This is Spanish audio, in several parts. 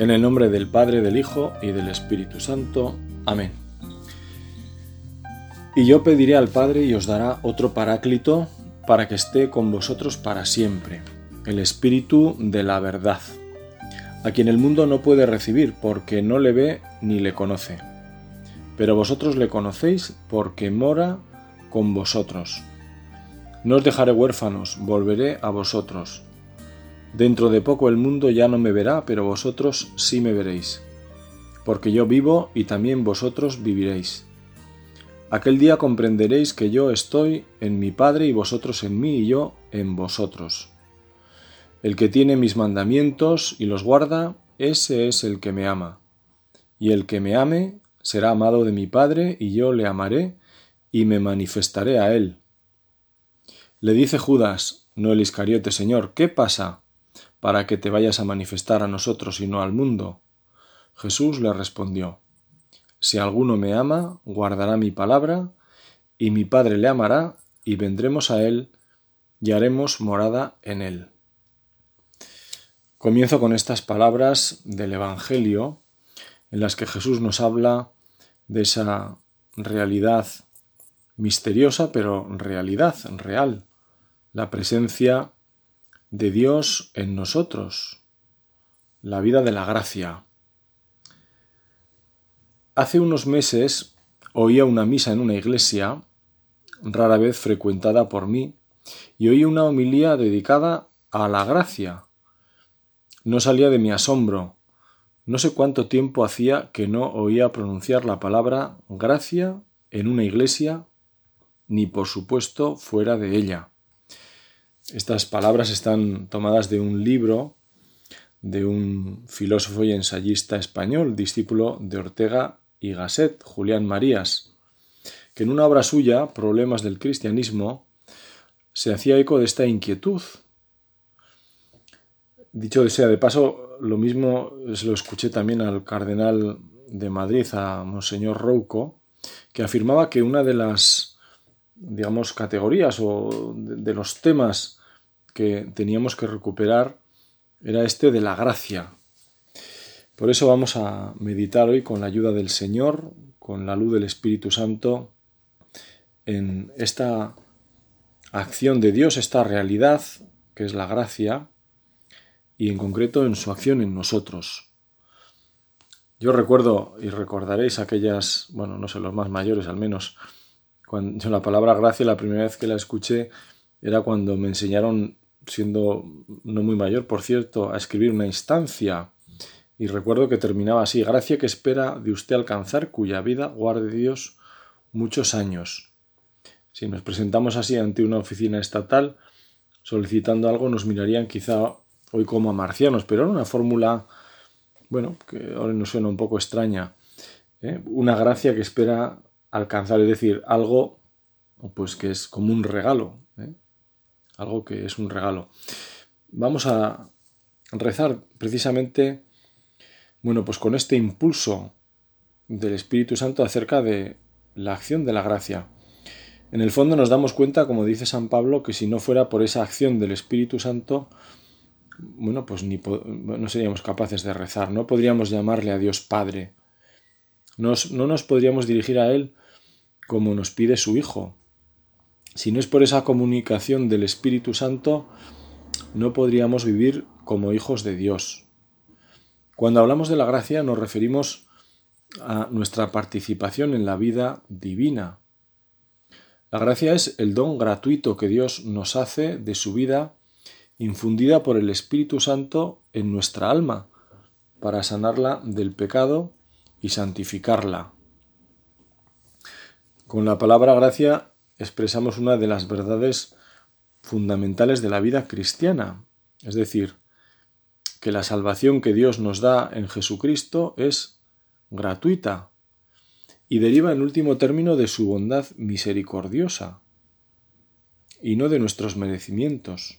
En el nombre del Padre, del Hijo y del Espíritu Santo. Amén. Y yo pediré al Padre y os dará otro paráclito para que esté con vosotros para siempre, el Espíritu de la verdad, a quien el mundo no puede recibir porque no le ve ni le conoce. Pero vosotros le conocéis porque mora con vosotros. No os dejaré huérfanos, volveré a vosotros. Dentro de poco el mundo ya no me verá, pero vosotros sí me veréis, porque yo vivo y también vosotros viviréis. Aquel día comprenderéis que yo estoy en mi Padre y vosotros en mí y yo en vosotros. El que tiene mis mandamientos y los guarda, ese es el que me ama. Y el que me ame será amado de mi Padre y yo le amaré y me manifestaré a él. Le dice Judas, no el Iscariote, Señor, ¿qué pasa? Para que te vayas a manifestar a nosotros y no al mundo? Jesús le respondió, Si alguno me ama, guardará mi palabra, y mi Padre le amará, y vendremos a él, y haremos morada en él. Comienzo con estas palabras del Evangelio, en las que Jesús nos habla de esa realidad misteriosa, pero realidad, real, la presencia de Dios en nosotros, la vida de la gracia. Hace unos meses oía una misa en una iglesia, rara vez frecuentada por mí, y oí una homilía dedicada a la gracia. No salía de mi asombro. No sé cuánto tiempo hacía que no oía pronunciar la palabra gracia en una iglesia, ni por supuesto fuera de ella. Estas palabras están tomadas de un libro de un filósofo y ensayista español, discípulo de Ortega y Gasset, Julián Marías, que en una obra suya, Problemas del Cristianismo, se hacía eco de esta inquietud. Dicho sea de paso, lo mismo se lo escuché también al cardenal de Madrid, a Monseñor Rouco, que afirmaba que una de las, digamos, categorías o de los temas que teníamos que recuperar era este de la gracia. Por eso vamos a meditar hoy con la ayuda del Señor, con la luz del Espíritu Santo, en esta acción de Dios, esta realidad que es la gracia, y en concreto en su acción en nosotros. Yo recuerdo y recordaréis aquellas, bueno, no sé, los más mayores al menos, cuando la palabra gracia la primera vez que la escuché era cuando me enseñaron siendo no muy mayor, por cierto, a escribir una instancia. Y recuerdo que terminaba así, gracia que espera de usted alcanzar, cuya vida guarde Dios muchos años. Si nos presentamos así ante una oficina estatal solicitando algo, nos mirarían quizá hoy como a marcianos, pero era una fórmula, bueno, que ahora nos suena un poco extraña. ¿eh? Una gracia que espera alcanzar, es decir, algo pues que es como un regalo. Algo que es un regalo. Vamos a rezar precisamente, bueno, pues con este impulso del Espíritu Santo acerca de la acción de la gracia. En el fondo nos damos cuenta, como dice San Pablo, que si no fuera por esa acción del Espíritu Santo, bueno, pues ni no seríamos capaces de rezar, no podríamos llamarle a Dios Padre, no nos podríamos dirigir a Él como nos pide su Hijo, si no es por esa comunicación del Espíritu Santo, no podríamos vivir como hijos de Dios. Cuando hablamos de la gracia nos referimos a nuestra participación en la vida divina. La gracia es el don gratuito que Dios nos hace de su vida infundida por el Espíritu Santo en nuestra alma para sanarla del pecado y santificarla. Con la palabra gracia expresamos una de las verdades fundamentales de la vida cristiana, es decir, que la salvación que Dios nos da en Jesucristo es gratuita y deriva en último término de su bondad misericordiosa y no de nuestros merecimientos.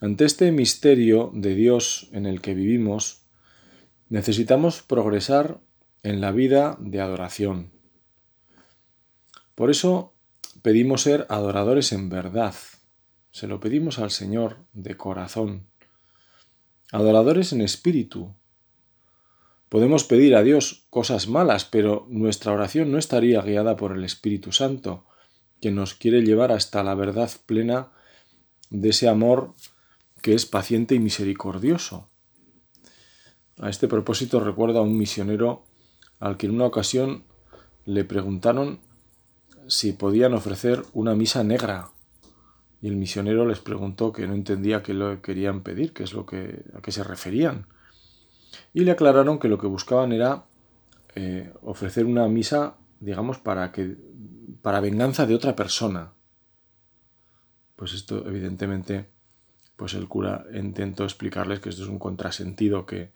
Ante este misterio de Dios en el que vivimos, necesitamos progresar en la vida de adoración. Por eso pedimos ser adoradores en verdad. Se lo pedimos al Señor de corazón. Adoradores en espíritu, Podemos pedir a Dios cosas malas, pero nuestra oración no estaría guiada por el Espíritu Santo, que nos quiere llevar hasta la verdad plena de ese amor que es paciente y misericordioso. A este propósito recuerdo a un misionero al que en una ocasión le preguntaron si podían ofrecer una misa negra. Y el misionero les preguntó que no entendía qué lo querían pedir, qué es lo que, a qué se referían. Y le aclararon que lo que buscaban era eh, ofrecer una misa, digamos, para que para venganza de otra persona. Pues esto, evidentemente, pues el cura intentó explicarles que esto es un contrasentido, que,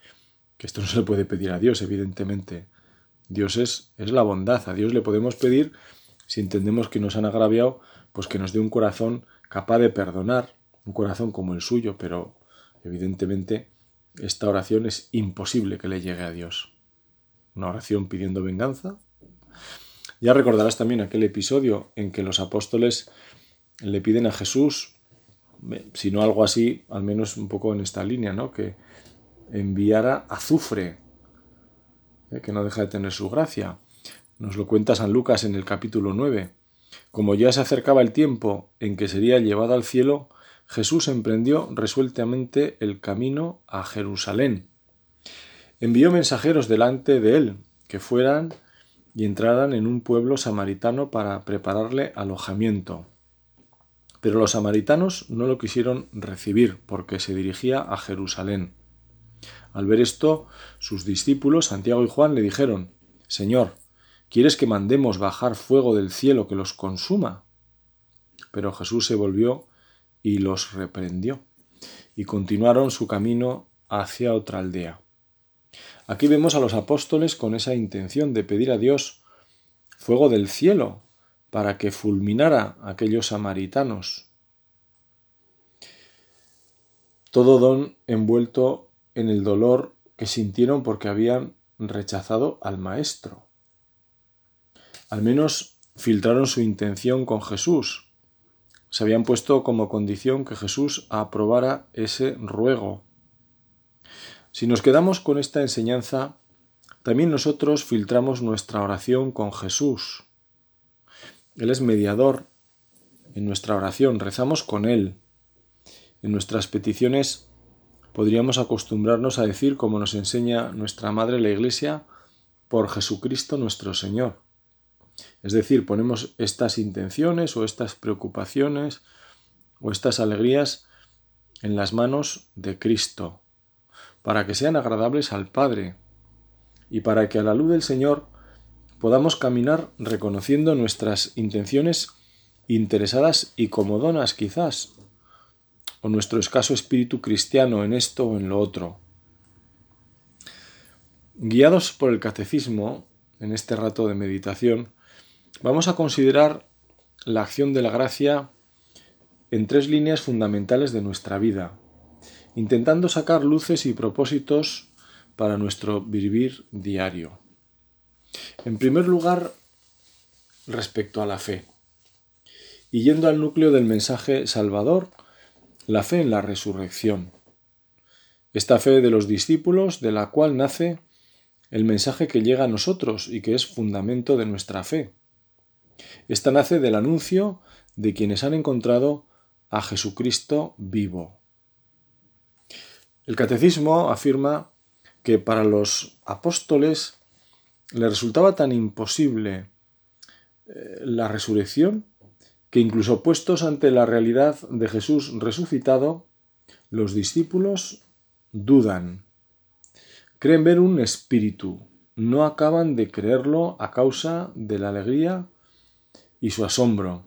que esto no se le puede pedir a Dios, evidentemente. Dios es, es la bondad. A Dios le podemos pedir, si entendemos que nos han agraviado, pues que nos dé un corazón capaz de perdonar, un corazón como el suyo, pero evidentemente esta oración es imposible que le llegue a Dios. Una oración pidiendo venganza. Ya recordarás también aquel episodio en que los apóstoles le piden a Jesús, si no algo así, al menos un poco en esta línea, ¿no? Que enviara azufre ¿eh? que no deja de tener su gracia. Nos lo cuenta San Lucas en el capítulo 9. Como ya se acercaba el tiempo en que sería llevado al cielo, Jesús emprendió resueltamente el camino a Jerusalén. Envió mensajeros delante de él, que fueran y entraran en un pueblo samaritano para prepararle alojamiento. Pero los samaritanos no lo quisieron recibir porque se dirigía a Jerusalén. Al ver esto, sus discípulos, Santiago y Juan, le dijeron, Señor, ¿quieres que mandemos bajar fuego del cielo que los consuma? Pero Jesús se volvió y los reprendió, y continuaron su camino hacia otra aldea. Aquí vemos a los apóstoles con esa intención de pedir a Dios fuego del cielo para que fulminara a aquellos samaritanos. Todo don envuelto en el dolor que sintieron porque habían rechazado al Maestro. Al menos filtraron su intención con Jesús. Se habían puesto como condición que Jesús aprobara ese ruego. Si nos quedamos con esta enseñanza, también nosotros filtramos nuestra oración con Jesús. Él es mediador en nuestra oración, rezamos con Él. En nuestras peticiones podríamos acostumbrarnos a decir, como nos enseña nuestra Madre la Iglesia, por Jesucristo nuestro Señor. Es decir, ponemos estas intenciones o estas preocupaciones o estas alegrías en las manos de Cristo, para que sean agradables al Padre y para que a la luz del Señor podamos caminar reconociendo nuestras intenciones interesadas y comodonas quizás, o nuestro escaso espíritu cristiano en esto o en lo otro. Guiados por el catecismo, en este rato de meditación, vamos a considerar la acción de la gracia en tres líneas fundamentales de nuestra vida, intentando sacar luces y propósitos para nuestro vivir diario. En primer lugar, respecto a la fe. Y yendo al núcleo del mensaje salvador, la fe en la resurrección. Esta fe de los discípulos, de la cual nace el mensaje que llega a nosotros y que es fundamento de nuestra fe. Esta nace del anuncio de quienes han encontrado a Jesucristo vivo. El catecismo afirma que para los apóstoles le resultaba tan imposible eh, la resurrección que incluso puestos ante la realidad de Jesús resucitado, los discípulos dudan. Creen ver un espíritu, no acaban de creerlo a causa de la alegría y su asombro.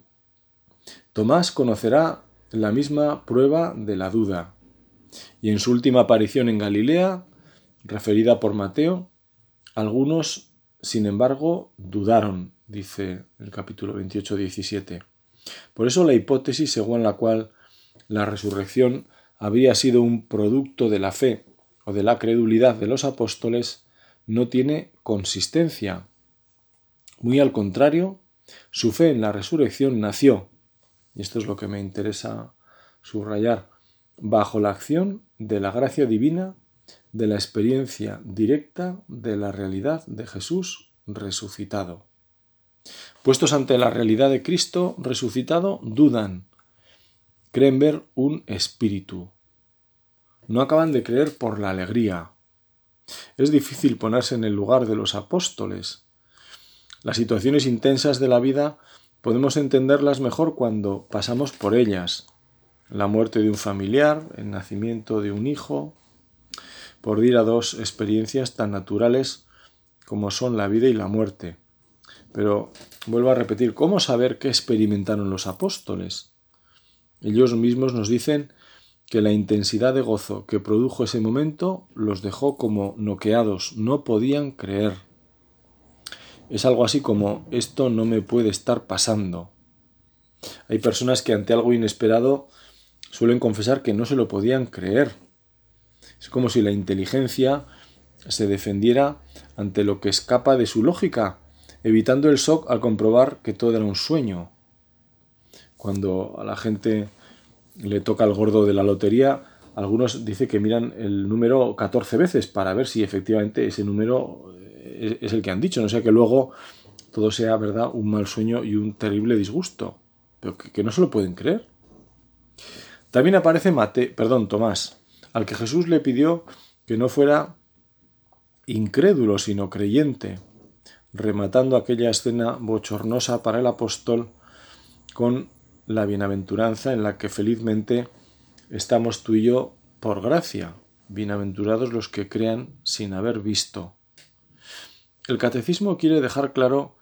Tomás conocerá la misma prueba de la duda, y en su última aparición en Galilea, referida por Mateo, algunos, sin embargo, dudaron, dice el capítulo 28-17. Por eso la hipótesis según la cual la resurrección habría sido un producto de la fe o de la credulidad de los apóstoles no tiene consistencia. Muy al contrario, su fe en la resurrección nació, y esto es lo que me interesa subrayar, bajo la acción de la gracia divina de la experiencia directa de la realidad de Jesús resucitado. Puestos ante la realidad de Cristo resucitado, dudan, creen ver un espíritu. No acaban de creer por la alegría. Es difícil ponerse en el lugar de los apóstoles. Las situaciones intensas de la vida podemos entenderlas mejor cuando pasamos por ellas. La muerte de un familiar, el nacimiento de un hijo, por ir a dos experiencias tan naturales como son la vida y la muerte. Pero vuelvo a repetir, ¿cómo saber qué experimentaron los apóstoles? Ellos mismos nos dicen que la intensidad de gozo que produjo ese momento los dejó como noqueados, no podían creer. Es algo así como esto no me puede estar pasando. Hay personas que ante algo inesperado suelen confesar que no se lo podían creer. Es como si la inteligencia se defendiera ante lo que escapa de su lógica, evitando el shock al comprobar que todo era un sueño. Cuando a la gente le toca el gordo de la lotería, algunos dicen que miran el número 14 veces para ver si efectivamente ese número es el que han dicho, no sea que luego todo sea verdad un mal sueño y un terrible disgusto, pero que, no se lo pueden creer. También aparece Mate, perdón, Tomás, al que Jesús le pidió que no fuera incrédulo, sino creyente, rematando aquella escena bochornosa para el apóstol con la bienaventuranza en la que felizmente estamos tú y yo por gracia, bienaventurados los que crean sin haber visto. El catecismo quiere dejar claro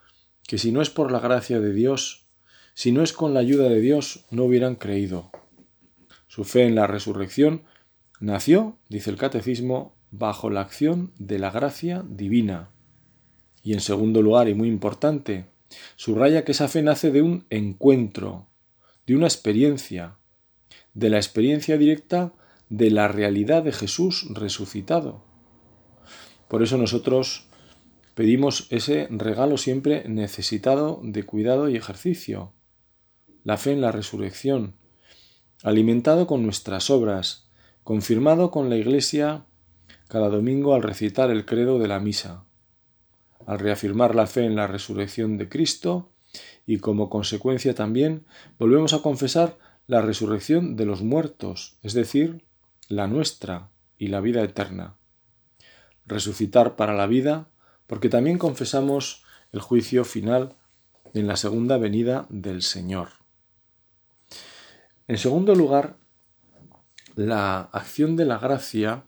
que si no es por la gracia de Dios, si no es con la ayuda de Dios, no hubieran creído. Su fe en la resurrección nació, dice el catecismo, bajo la acción de la gracia divina. Y en segundo lugar, y muy importante, subraya que esa fe nace de un encuentro, de una experiencia, de la experiencia directa de la realidad de Jesús resucitado. Por eso nosotros pedimos ese regalo siempre necesitado de cuidado y ejercicio, la fe en la resurrección, alimentado con nuestras obras, confirmado con la Iglesia cada domingo al recitar el credo de la misa, al reafirmar la fe en la resurrección de Cristo y como consecuencia también volvemos a confesar la resurrección de los muertos, es decir, la nuestra y la vida eterna. Resucitar para la vida, porque también confesamos el juicio final en la segunda venida del Señor. En segundo lugar, la acción de la gracia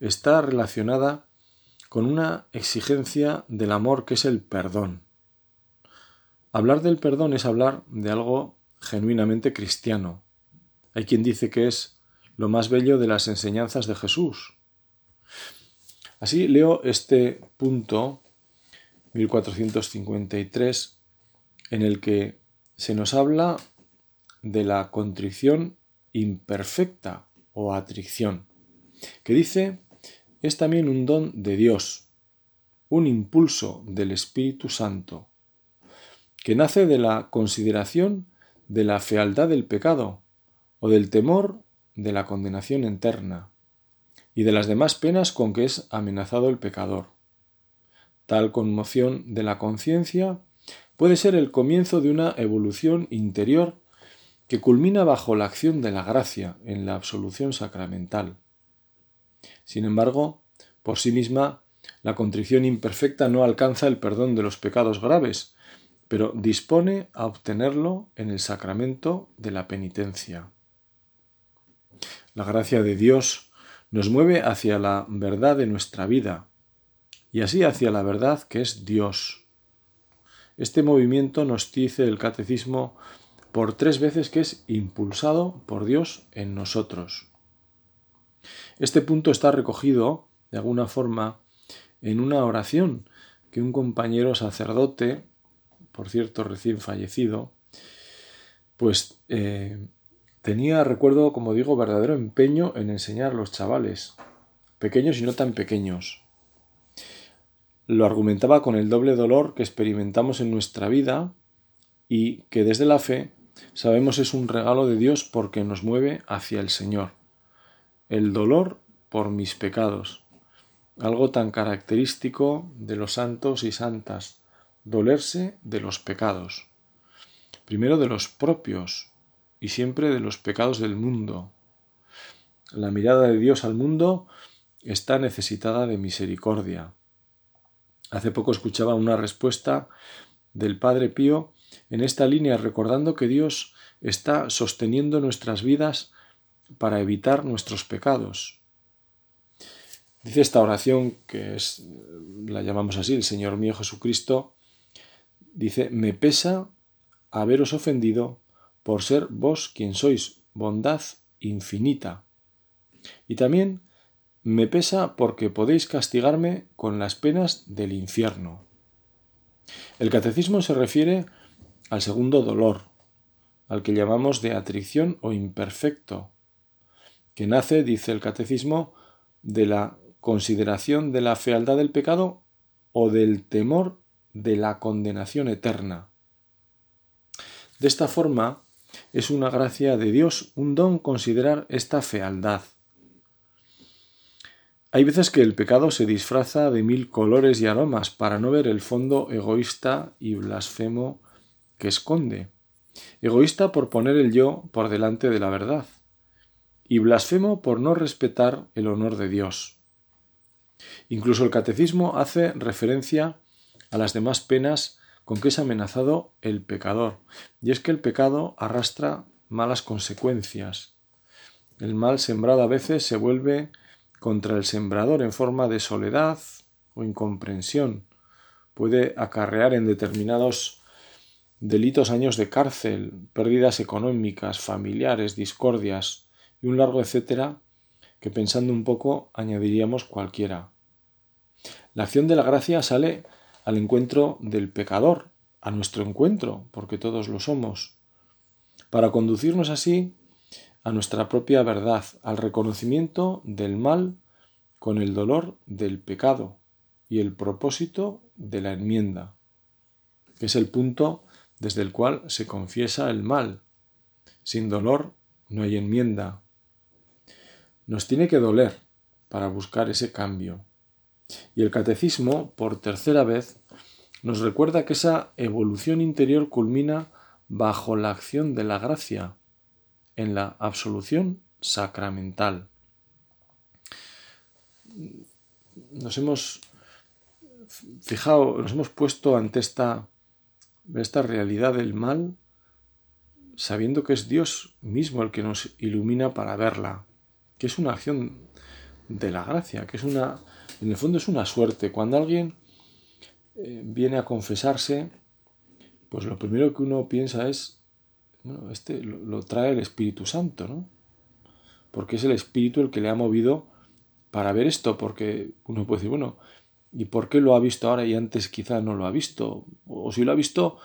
está relacionada con una exigencia del amor que es el perdón. Hablar del perdón es hablar de algo genuinamente cristiano. Hay quien dice que es lo más bello de las enseñanzas de Jesús. Así leo este punto 1453 en el que se nos habla de la contrición imperfecta o atricción, que dice es también un don de Dios, un impulso del Espíritu Santo que nace de la consideración de la fealdad del pecado o del temor de la condenación eterna y de las demás penas con que es amenazado el pecador. Tal conmoción de la conciencia puede ser el comienzo de una evolución interior que culmina bajo la acción de la gracia en la absolución sacramental. Sin embargo, por sí misma, la contrición imperfecta no alcanza el perdón de los pecados graves, pero dispone a obtenerlo en el sacramento de la penitencia. La gracia de Dios nos mueve hacia la verdad de nuestra vida y así hacia la verdad que es Dios. Este movimiento nos dice el catecismo por tres veces que es impulsado por Dios en nosotros. Este punto está recogido, de alguna forma, en una oración que un compañero sacerdote por cierto recién fallecido, pues eh, tenía, recuerdo, como digo, verdadero empeño en enseñar a los chavales, pequeños y no tan pequeños. Lo argumentaba con el doble dolor que experimentamos en nuestra vida y que desde la fe sabemos es un regalo de Dios porque nos mueve hacia el Señor. El dolor por mis pecados. Algo tan característico de los santos y santas, dolerse de los pecados. Primero de los propios y siempre de los pecados del mundo. La mirada de Dios al mundo está necesitada de misericordia. Hace poco escuchaba una respuesta del Padre Pío en esta línea recordando que Dios está sosteniendo nuestras vidas para evitar nuestros pecados. Dice esta oración, que es, la llamamos así, el Señor mío Jesucristo, dice, me pesa haberos ofendido por ser vos quien sois bondad infinita. Y también me pesa porque podéis castigarme con las penas del infierno. El catecismo se refiere al segundo dolor, al que llamamos de atrición o imperfecto, que nace, dice el catecismo, de la consideración de la fealdad del pecado o del temor de la condenación eterna. De esta forma, es una gracia de Dios, un don considerar esta fealdad. Hay veces que el pecado se disfraza de mil colores y aromas para no ver el fondo egoísta y blasfemo que esconde. Egoísta por poner el yo por delante de la verdad y blasfemo por no respetar el honor de Dios. Incluso el catecismo hace referencia a las demás penas con que es amenazado el pecador, y es que el pecado arrastra malas consecuencias. El mal sembrado a veces se vuelve contra el sembrador en forma de soledad o incomprensión. Puede acarrear en determinados delitos años de cárcel, pérdidas económicas, familiares, discordias, y un largo etcétera que pensando un poco añadiríamos cualquiera. La acción de la gracia sale al encuentro del pecador, a nuestro encuentro, porque todos lo somos, para conducirnos así a nuestra propia verdad, al reconocimiento del mal con el dolor del pecado y el propósito de la enmienda, que es el punto desde el cual se confiesa el mal. Sin dolor no hay enmienda, nos tiene que doler para buscar ese cambio. Y el catecismo, por tercera vez, nos recuerda que esa evolución interior culmina bajo la acción de la gracia, en la absolución sacramental. Nos hemos fijado, nos hemos puesto ante esta, esta realidad del mal, sabiendo que es Dios mismo el que nos ilumina para verla que es una acción de la gracia, que es una, en el fondo es una suerte. Cuando alguien eh, viene a confesarse, pues lo primero que uno piensa es, bueno, este lo, trae el Espíritu Santo, ¿no? Porque es el Espíritu el que le ha movido para ver esto, porque uno puede decir, bueno, ¿y por qué lo ha visto ahora y antes quizá no lo ha visto? O, si lo ha visto,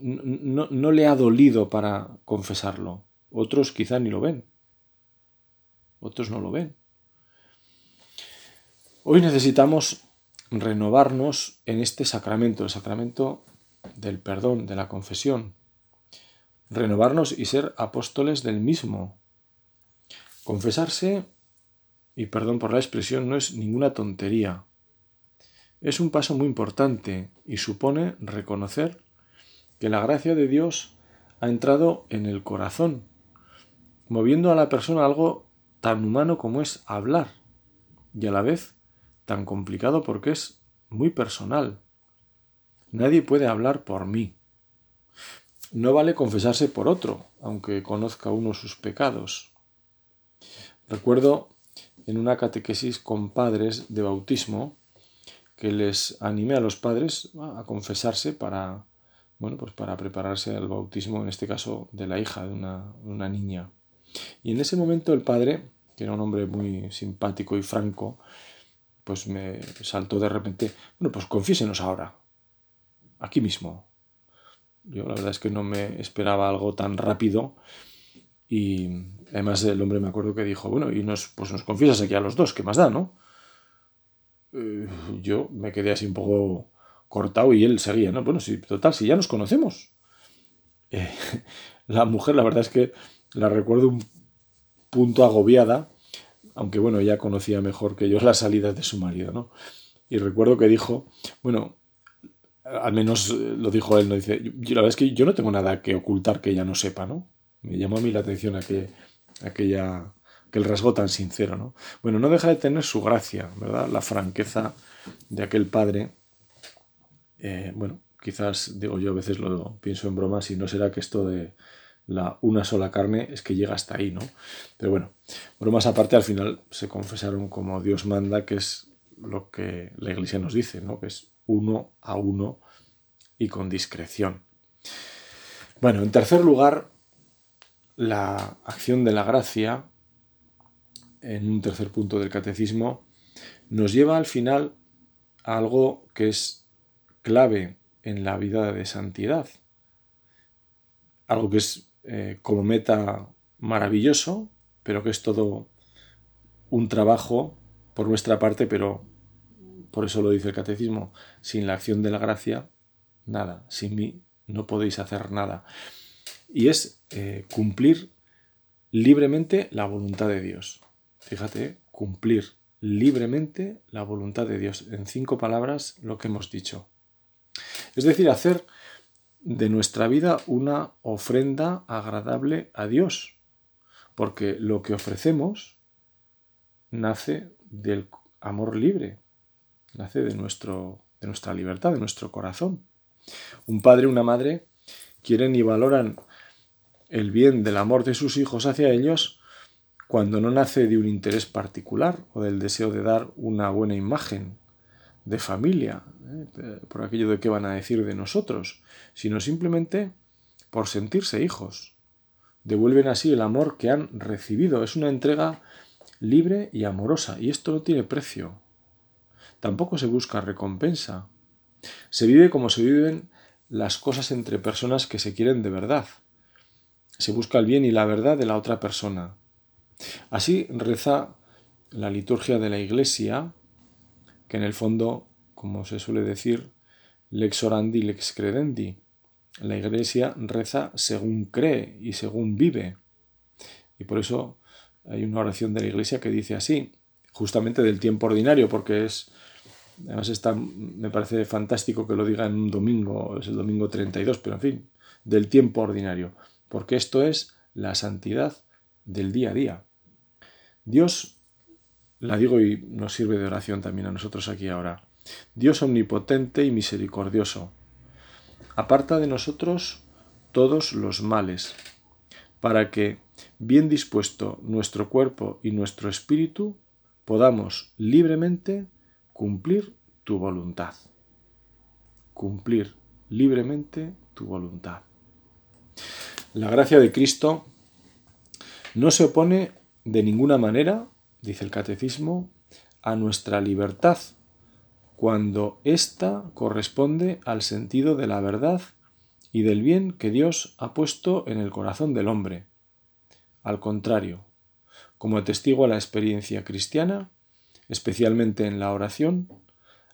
no, no le ha dolido para confesarlo. Otros quizá ni lo ven otros no lo ven. Hoy necesitamos renovarnos en este sacramento, el sacramento del perdón, de la confesión. Renovarnos y ser apóstoles del mismo. Confesarse, y perdón por la expresión, no es ninguna tontería. Es un paso muy importante y supone reconocer que la gracia de Dios ha entrado en el corazón, moviendo a la persona algo tan humano como es hablar y a la vez tan complicado porque es muy personal. Nadie puede hablar por mí. No vale confesarse por otro, aunque conozca uno sus pecados. Recuerdo en una catequesis con padres de bautismo que les animé a los padres a confesarse para bueno, pues para prepararse al bautismo, en este caso de la hija de una, una niña. Y en ese momento el padre que era un hombre muy simpático y franco, pues me saltó de repente, bueno, pues confiésenos ahora, aquí mismo. Yo la verdad es que no me esperaba algo tan rápido y además el hombre me acuerdo que dijo, bueno, y nos, pues nos confiesas aquí a los dos, ¿qué más da, no? Eh, yo me quedé así un poco cortado y él seguía, ¿no? Bueno, sí, total, si ya nos conocemos. Eh, la mujer, la verdad es que la recuerdo un punto agobiada, aunque bueno, ya conocía mejor que yo las salidas de su marido, ¿no? Y recuerdo que dijo, bueno, al menos lo dijo él, ¿no? Dice, la verdad es que yo no tengo nada que ocultar que ella no sepa, ¿no? Me llamó a mí la atención aquella, aquella, aquel rasgo tan sincero, ¿no? Bueno, no deja de tener su gracia, ¿verdad? La franqueza de aquel padre. Eh, bueno, quizás, digo yo, a veces lo pienso en broma, si no será que esto de la una sola carne es que llega hasta ahí, ¿no? Pero bueno, bromas aparte, al final se confesaron como Dios manda, que es lo que la iglesia nos dice, ¿no? Que es uno a uno y con discreción. Bueno, en tercer lugar, la acción de la gracia, en un tercer punto del catecismo, nos lleva al final a algo que es clave en la vida de santidad. Algo que es eh, como meta maravilloso, pero que es todo un trabajo por nuestra parte, pero por eso lo dice el catecismo, sin la acción de la gracia, nada, sin mí no podéis hacer nada. Y es eh, cumplir libremente la voluntad de Dios. Fíjate, cumplir libremente la voluntad de Dios. En cinco palabras lo que hemos dicho. Es decir, hacer de nuestra vida una ofrenda agradable a Dios, porque lo que ofrecemos nace del amor libre, nace de, nuestro, de nuestra libertad, de nuestro corazón. Un padre, una madre quieren y valoran el bien del amor de sus hijos hacia ellos cuando no nace de un interés particular o del deseo de dar una buena imagen de familia, ¿eh? por aquello de qué van a decir de nosotros, sino simplemente por sentirse hijos. Devuelven así el amor que han recibido. Es una entrega libre y amorosa, y esto no tiene precio. Tampoco se busca recompensa. Se vive como se viven las cosas entre personas que se quieren de verdad. Se busca el bien y la verdad de la otra persona. Así reza la liturgia de la Iglesia, en el fondo, como se suele decir, lex orandi, lex credendi. La Iglesia reza según cree y según vive. Y por eso hay una oración de la Iglesia que dice así, justamente del tiempo ordinario, porque es, además está, me parece fantástico que lo diga en un domingo, es el domingo 32, pero en fin, del tiempo ordinario, porque esto es la santidad del día a día. Dios la digo y nos sirve de oración también a nosotros aquí ahora. Dios omnipotente y misericordioso, aparta de nosotros todos los males, para que, bien dispuesto nuestro cuerpo y nuestro espíritu, podamos libremente cumplir tu voluntad. Cumplir libremente tu voluntad. La gracia de Cristo no se opone de ninguna manera dice el catecismo, a nuestra libertad, cuando ésta corresponde al sentido de la verdad y del bien que Dios ha puesto en el corazón del hombre. Al contrario, como testigo a la experiencia cristiana, especialmente en la oración,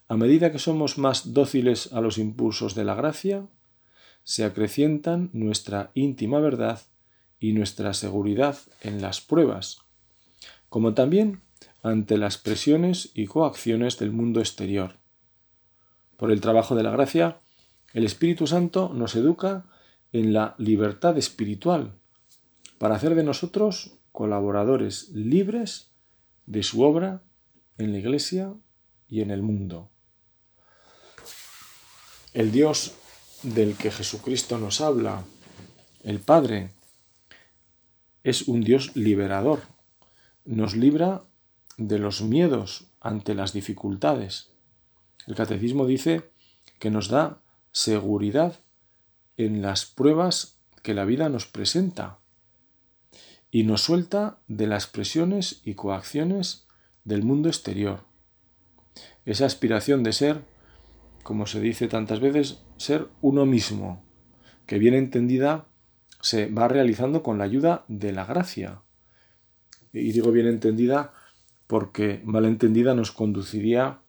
a medida que somos más dóciles a los impulsos de la gracia, se acrecientan nuestra íntima verdad y nuestra seguridad en las pruebas, como también ante las presiones y coacciones del mundo exterior. Por el trabajo de la gracia, el Espíritu Santo nos educa en la libertad espiritual para hacer de nosotros colaboradores libres de su obra en la Iglesia y en el mundo. El Dios del que Jesucristo nos habla, el Padre, es un Dios liberador, nos libra de los miedos ante las dificultades. El catecismo dice que nos da seguridad en las pruebas que la vida nos presenta y nos suelta de las presiones y coacciones del mundo exterior. Esa aspiración de ser, como se dice tantas veces, ser uno mismo, que bien entendida se va realizando con la ayuda de la gracia, y digo bien entendida porque mal entendida nos conduciría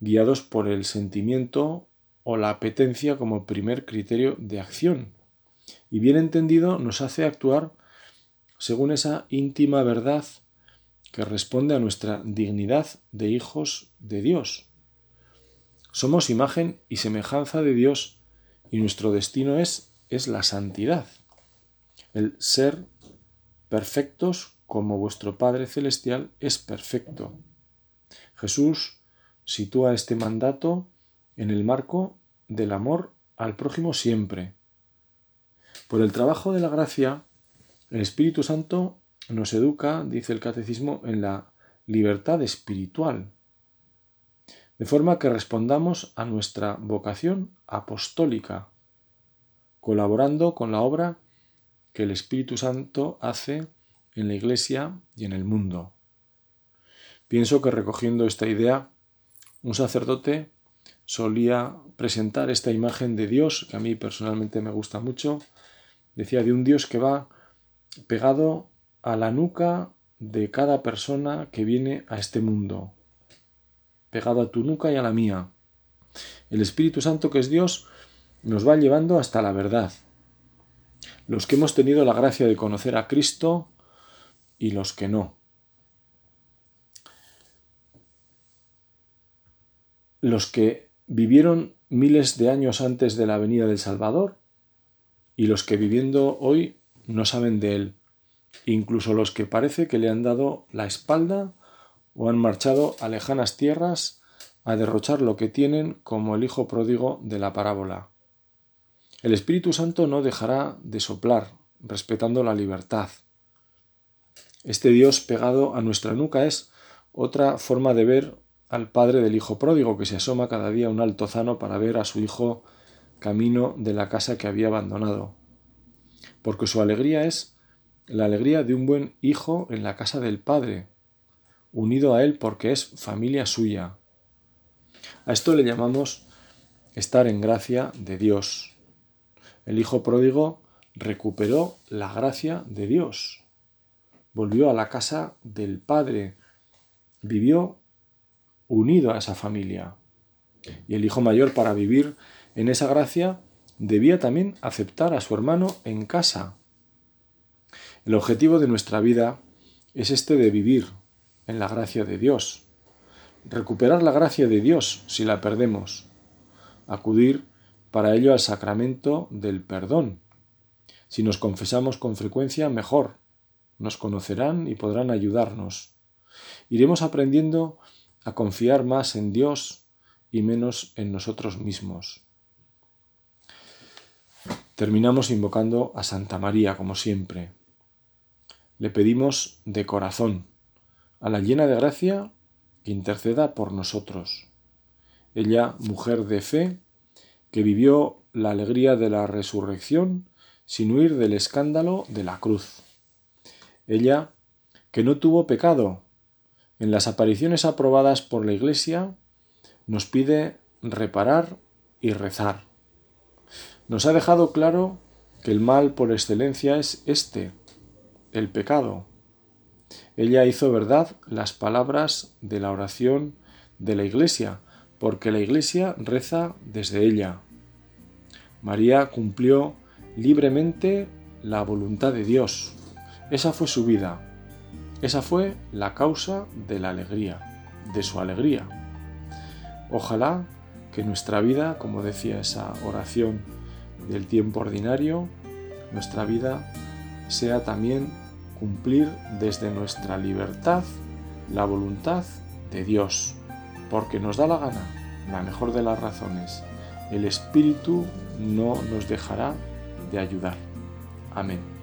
guiados por el sentimiento o la apetencia como primer criterio de acción. Y bien entendido nos hace actuar según esa íntima verdad que responde a nuestra dignidad de hijos de Dios. Somos imagen y semejanza de Dios y nuestro destino es, es la santidad, el ser perfectos como vuestro Padre Celestial es perfecto. Jesús sitúa este mandato en el marco del amor al prójimo siempre. Por el trabajo de la gracia, el Espíritu Santo nos educa, dice el Catecismo, en la libertad espiritual, de forma que respondamos a nuestra vocación apostólica, colaborando con la obra que el Espíritu Santo hace en la Iglesia y en el mundo. Pienso que recogiendo esta idea, un sacerdote solía presentar esta imagen de Dios, que a mí personalmente me gusta mucho, decía de un Dios que va pegado a la nuca de cada persona que viene a este mundo, pegado a tu nuca y a la mía. El Espíritu Santo, que es Dios, nos va llevando hasta la verdad. Los que hemos tenido la gracia de conocer a Cristo y los que no. los que vivieron miles de años antes de la venida del Salvador y los que viviendo hoy no saben de él, incluso los que parece que le han dado la espalda o han marchado a lejanas tierras a derrochar lo que tienen como el hijo pródigo de la parábola. El Espíritu Santo no dejará de soplar, respetando la libertad. Este Dios pegado a nuestra nuca es otra forma de ver al padre del hijo pródigo que se asoma cada día un altozano para ver a su hijo camino de la casa que había abandonado. Porque su alegría es la alegría de un buen hijo en la casa del padre, unido a él porque es familia suya. A esto le llamamos estar en gracia de Dios. El hijo pródigo recuperó la gracia de Dios. Volvió a la casa del Padre. Vivió unido a esa familia. Y el hijo mayor, para vivir en esa gracia, debía también aceptar a su hermano en casa. El objetivo de nuestra vida es este de vivir en la gracia de Dios, recuperar la gracia de Dios si la perdemos, acudir para ello al sacramento del perdón. Si nos confesamos con frecuencia, mejor. Nos conocerán y podrán ayudarnos. Iremos aprendiendo a confiar más en Dios y menos en nosotros mismos. Terminamos invocando a Santa María, como siempre. Le pedimos de corazón, a la llena de gracia, que interceda por nosotros. Ella, mujer de fe, que vivió la alegría de la resurrección sin huir del escándalo de la cruz. Ella, que no tuvo pecado, en las apariciones aprobadas por la Iglesia nos pide reparar y rezar. Nos ha dejado claro que el mal por excelencia es este, el pecado. Ella hizo verdad las palabras de la oración de la Iglesia, porque la Iglesia reza desde ella. María cumplió libremente la voluntad de Dios. Esa fue su vida. Esa fue la causa de la alegría, de su alegría. Ojalá que nuestra vida, como decía esa oración del tiempo ordinario, nuestra vida sea también cumplir desde nuestra libertad la voluntad de Dios, porque nos da la gana, la mejor de las razones. El Espíritu no nos dejará de ayudar. Amén.